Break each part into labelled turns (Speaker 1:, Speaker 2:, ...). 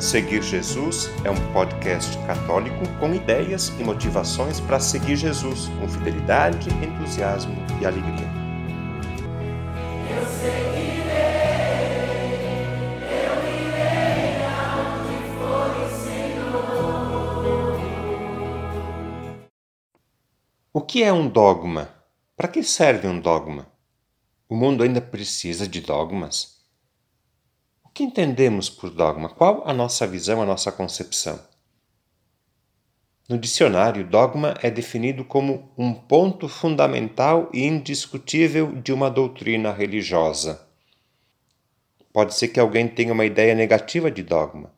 Speaker 1: Seguir Jesus é um podcast católico com ideias e motivações para seguir Jesus com fidelidade, entusiasmo e alegria.
Speaker 2: Eu seguirei, eu irei for o Senhor.
Speaker 1: O que é um dogma? Para que serve um dogma? O mundo ainda precisa de dogmas? O que entendemos por dogma? Qual a nossa visão, a nossa concepção? No dicionário, dogma é definido como um ponto fundamental e indiscutível de uma doutrina religiosa. Pode ser que alguém tenha uma ideia negativa de dogma,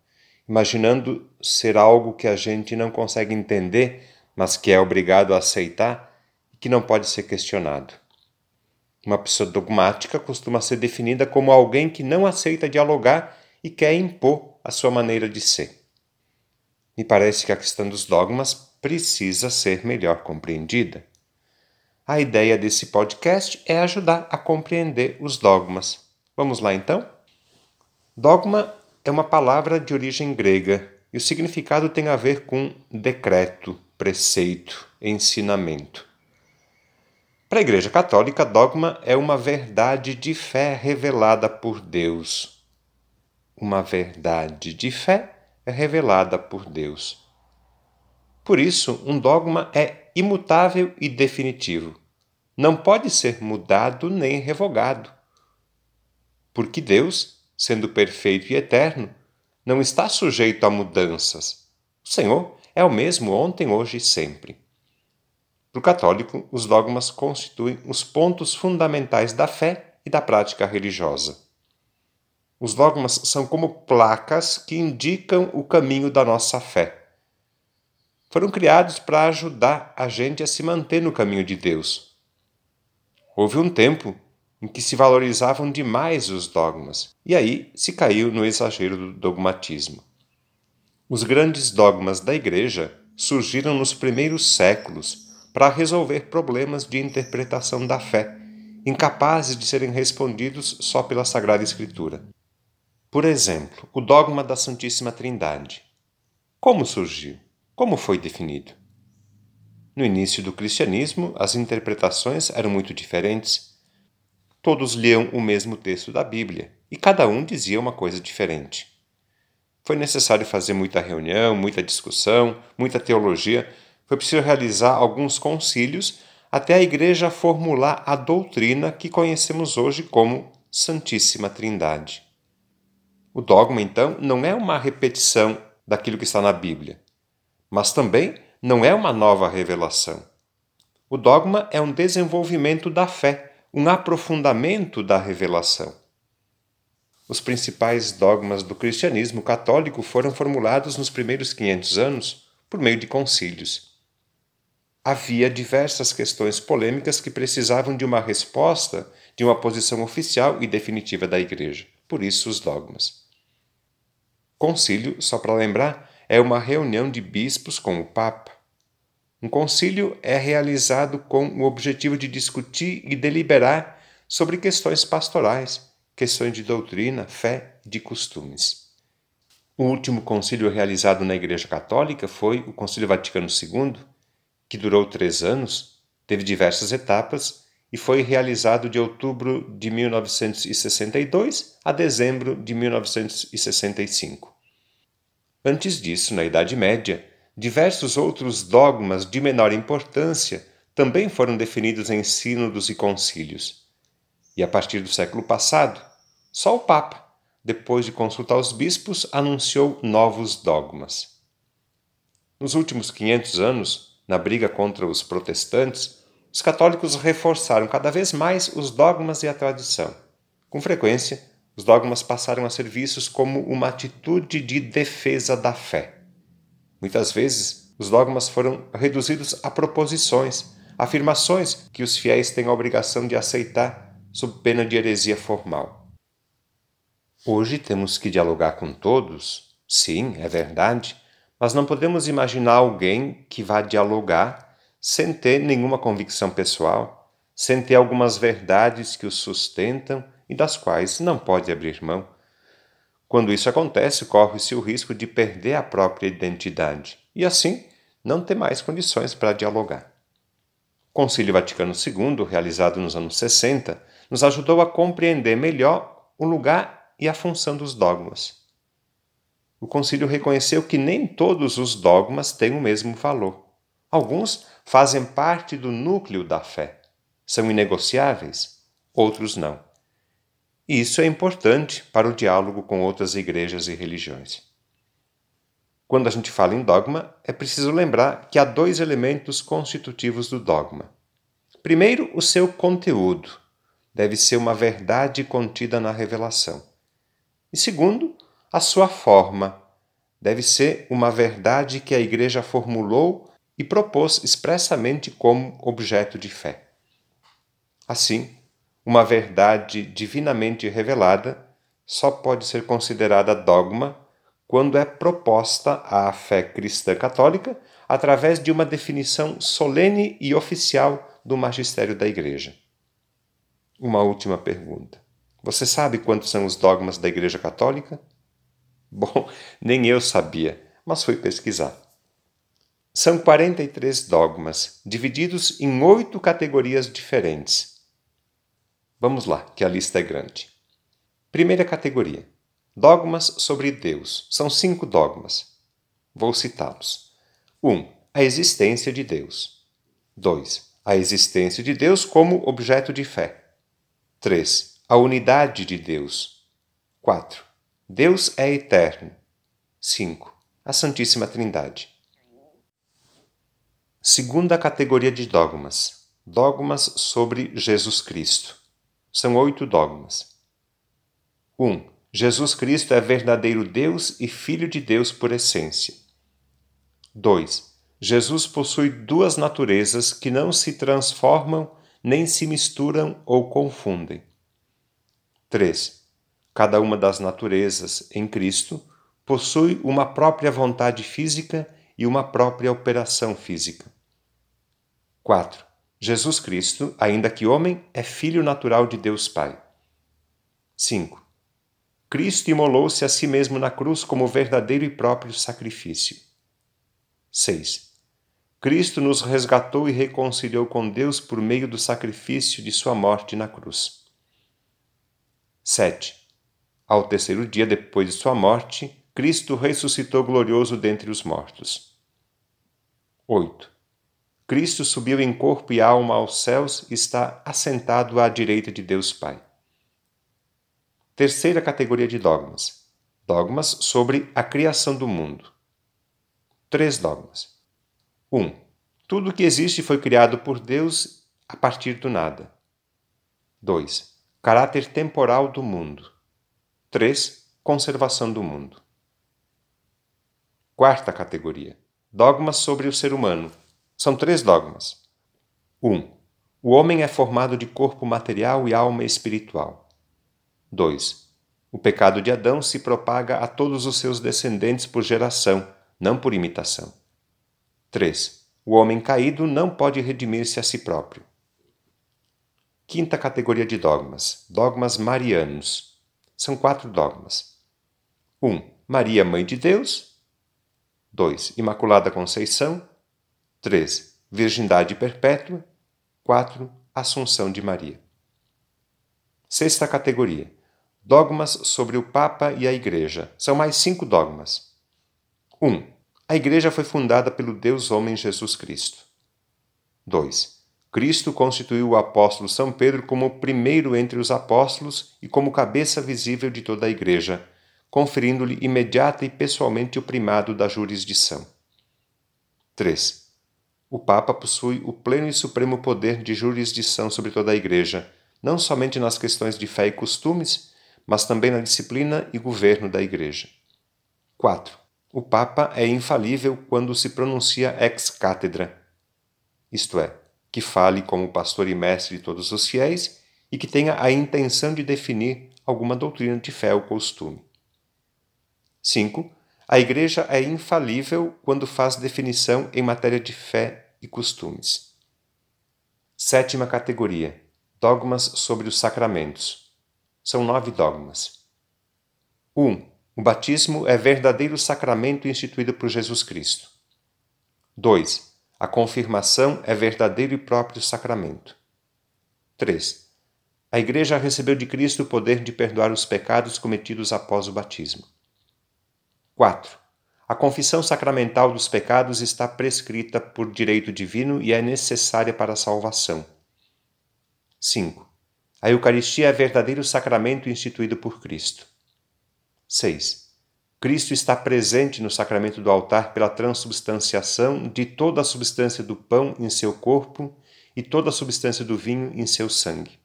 Speaker 1: imaginando ser algo que a gente não consegue entender, mas que é obrigado a aceitar e que não pode ser questionado. Uma pessoa dogmática costuma ser definida como alguém que não aceita dialogar e quer impor a sua maneira de ser. Me parece que a questão dos dogmas precisa ser melhor compreendida. A ideia desse podcast é ajudar a compreender os dogmas. Vamos lá então? Dogma é uma palavra de origem grega e o significado tem a ver com decreto, preceito, ensinamento. Para a Igreja Católica, dogma é uma verdade de fé revelada por Deus. Uma verdade de fé é revelada por Deus. Por isso, um dogma é imutável e definitivo. Não pode ser mudado nem revogado. Porque Deus, sendo perfeito e eterno, não está sujeito a mudanças. O Senhor é o mesmo ontem, hoje e sempre. Para o católico, os dogmas constituem os pontos fundamentais da fé e da prática religiosa. Os dogmas são como placas que indicam o caminho da nossa fé. Foram criados para ajudar a gente a se manter no caminho de Deus. Houve um tempo em que se valorizavam demais os dogmas, e aí se caiu no exagero do dogmatismo. Os grandes dogmas da Igreja surgiram nos primeiros séculos para resolver problemas de interpretação da fé, incapazes de serem respondidos só pela Sagrada Escritura. Por exemplo, o dogma da Santíssima Trindade. Como surgiu? Como foi definido? No início do cristianismo, as interpretações eram muito diferentes. Todos liam o mesmo texto da Bíblia e cada um dizia uma coisa diferente. Foi necessário fazer muita reunião, muita discussão, muita teologia foi preciso realizar alguns concílios até a Igreja formular a doutrina que conhecemos hoje como Santíssima Trindade. O dogma, então, não é uma repetição daquilo que está na Bíblia, mas também não é uma nova revelação. O dogma é um desenvolvimento da fé, um aprofundamento da revelação. Os principais dogmas do cristianismo católico foram formulados nos primeiros 500 anos por meio de concílios havia diversas questões polêmicas que precisavam de uma resposta de uma posição oficial e definitiva da Igreja. Por isso, os dogmas. Concílio, só para lembrar, é uma reunião de bispos com o Papa. Um concílio é realizado com o objetivo de discutir e deliberar sobre questões pastorais, questões de doutrina, fé e de costumes. O último concílio realizado na Igreja Católica foi o Concílio Vaticano II, que durou três anos, teve diversas etapas e foi realizado de outubro de 1962 a dezembro de 1965. Antes disso, na Idade Média, diversos outros dogmas de menor importância também foram definidos em sínodos e concílios. E a partir do século passado, só o Papa, depois de consultar os bispos, anunciou novos dogmas. Nos últimos 500 anos, na briga contra os protestantes, os católicos reforçaram cada vez mais os dogmas e a tradição. Com frequência, os dogmas passaram a ser vistos como uma atitude de defesa da fé. Muitas vezes, os dogmas foram reduzidos a proposições, afirmações que os fiéis têm a obrigação de aceitar sob pena de heresia formal. Hoje temos que dialogar com todos, sim, é verdade, mas não podemos imaginar alguém que vá dialogar sem ter nenhuma convicção pessoal, sem ter algumas verdades que o sustentam e das quais não pode abrir mão. Quando isso acontece, corre-se o risco de perder a própria identidade e, assim, não ter mais condições para dialogar. O Concílio Vaticano II, realizado nos anos 60, nos ajudou a compreender melhor o lugar e a função dos dogmas. O concílio reconheceu que nem todos os dogmas têm o mesmo valor. Alguns fazem parte do núcleo da fé, são inegociáveis, outros não. E isso é importante para o diálogo com outras igrejas e religiões. Quando a gente fala em dogma, é preciso lembrar que há dois elementos constitutivos do dogma. Primeiro, o seu conteúdo deve ser uma verdade contida na revelação. E segundo, a sua forma deve ser uma verdade que a Igreja formulou e propôs expressamente como objeto de fé. Assim, uma verdade divinamente revelada só pode ser considerada dogma quando é proposta à fé cristã católica através de uma definição solene e oficial do magistério da Igreja. Uma última pergunta. Você sabe quantos são os dogmas da Igreja Católica? Bom, nem eu sabia, mas fui pesquisar. São 43 dogmas, divididos em oito categorias diferentes. Vamos lá, que a lista é grande. Primeira categoria: Dogmas sobre Deus. São cinco dogmas. Vou citá-los. 1. Um, a existência de Deus. 2. A existência de Deus como objeto de fé. 3. A unidade de Deus. 4. Deus é eterno. 5. A Santíssima Trindade. Segunda categoria de dogmas: Dogmas sobre Jesus Cristo. São oito dogmas. 1. Um, Jesus Cristo é verdadeiro Deus e Filho de Deus por essência. 2. Jesus possui duas naturezas que não se transformam, nem se misturam ou confundem. 3. Cada uma das naturezas em Cristo possui uma própria vontade física e uma própria operação física. 4. Jesus Cristo, ainda que homem, é filho natural de Deus Pai. 5. Cristo imolou-se a si mesmo na cruz como verdadeiro e próprio sacrifício. 6. Cristo nos resgatou e reconciliou com Deus por meio do sacrifício de sua morte na cruz. 7. Ao terceiro dia depois de sua morte, Cristo ressuscitou glorioso dentre os mortos. 8. Cristo subiu em corpo e alma aos céus e está assentado à direita de Deus Pai. Terceira categoria de dogmas: dogmas sobre a criação do mundo. Três dogmas. 1. Um, tudo que existe foi criado por Deus a partir do nada. 2. Caráter temporal do mundo. 3. Conservação do mundo. Quarta categoria: dogmas sobre o ser humano. São três dogmas. 1. Um, o homem é formado de corpo material e alma espiritual. 2. O pecado de Adão se propaga a todos os seus descendentes por geração, não por imitação. 3. O homem caído não pode redimir-se a si próprio. Quinta categoria de dogmas: dogmas marianos. São quatro dogmas. 1. Um, Maria, Mãe de Deus. 2. Imaculada Conceição. 3. Virgindade Perpétua. 4. Assunção de Maria. Sexta categoria: Dogmas sobre o Papa e a Igreja. São mais cinco dogmas. 1. Um, a Igreja foi fundada pelo Deus Homem Jesus Cristo. 2. Cristo constituiu o apóstolo São Pedro como primeiro entre os apóstolos e como cabeça visível de toda a Igreja, conferindo-lhe imediata e pessoalmente o primado da jurisdição. 3. O Papa possui o pleno e supremo poder de jurisdição sobre toda a Igreja, não somente nas questões de fé e costumes, mas também na disciplina e governo da Igreja. 4. O Papa é infalível quando se pronuncia ex cátedra, isto é, que fale como pastor e mestre de todos os fiéis e que tenha a intenção de definir alguma doutrina de fé ou costume. 5. A Igreja é infalível quando faz definição em matéria de fé e costumes. Sétima categoria: Dogmas sobre os sacramentos. São nove dogmas. 1. Um, O batismo é verdadeiro sacramento instituído por Jesus Cristo. 2. A confirmação é verdadeiro e próprio sacramento. 3. A Igreja recebeu de Cristo o poder de perdoar os pecados cometidos após o batismo. 4. A confissão sacramental dos pecados está prescrita por direito divino e é necessária para a salvação. 5. A Eucaristia é verdadeiro sacramento instituído por Cristo. 6. Cristo está presente no sacramento do altar pela transubstanciação de toda a substância do pão em seu corpo e toda a substância do vinho em seu sangue.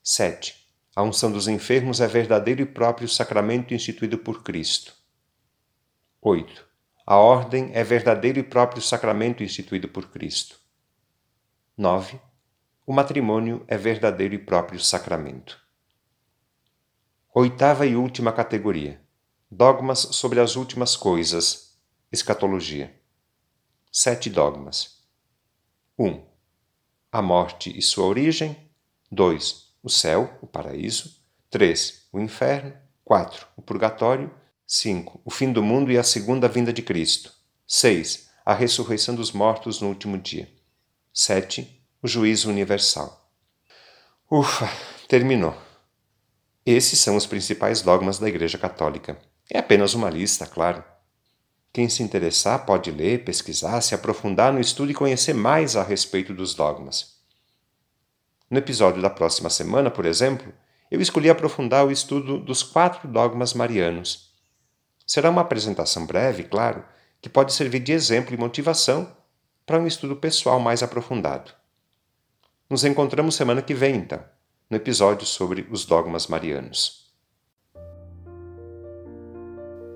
Speaker 1: 7. A unção dos enfermos é verdadeiro e próprio sacramento instituído por Cristo. 8. A ordem é verdadeiro e próprio sacramento instituído por Cristo. 9. O matrimônio é verdadeiro e próprio sacramento. Oitava e última categoria: Dogmas sobre as últimas coisas. Escatologia. Sete dogmas. 1. Um, a morte e sua origem. 2. O céu, o paraíso. 3. O inferno. 4. O purgatório. 5. O fim do mundo e a segunda vinda de Cristo. 6. A ressurreição dos mortos no último dia. 7 o juízo universal. Ufa, terminou. Esses são os principais dogmas da Igreja Católica. É apenas uma lista, claro. Quem se interessar pode ler, pesquisar, se aprofundar no estudo e conhecer mais a respeito dos dogmas. No episódio da próxima semana, por exemplo, eu escolhi aprofundar o estudo dos quatro dogmas marianos. Será uma apresentação breve, claro, que pode servir de exemplo e motivação para um estudo pessoal mais aprofundado. Nos encontramos semana que vem, então, no episódio sobre os dogmas marianos.